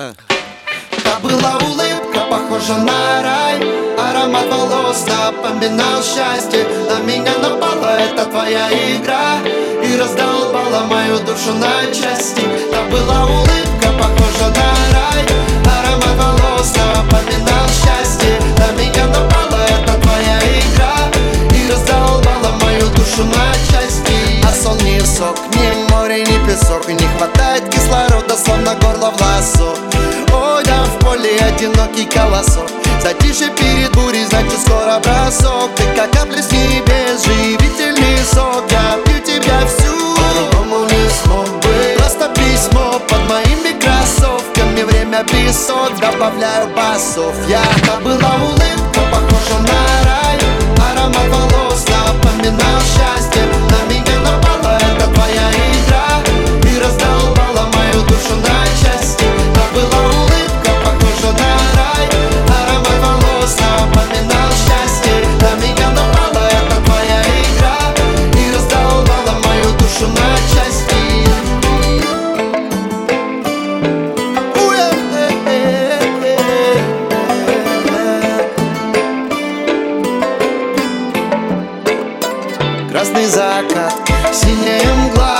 Та была улыбка, похожа на рай. Аромат волос напоминал счастье. На меня напала эта твоя игра И раздолбала мою душу на части. Та была улыбка, кислорода, словно горло в ласо поле одинокий колосок. Затише перед бурей, значит скоро бросок. Ты как капля с небес, живительный сок. Я пью тебя всю, по-другому не смог бы. Просто письмо под моими кроссовками. Время песок, добавляю басов. Я была улыбка, похожа на красный закат, синяя мгла.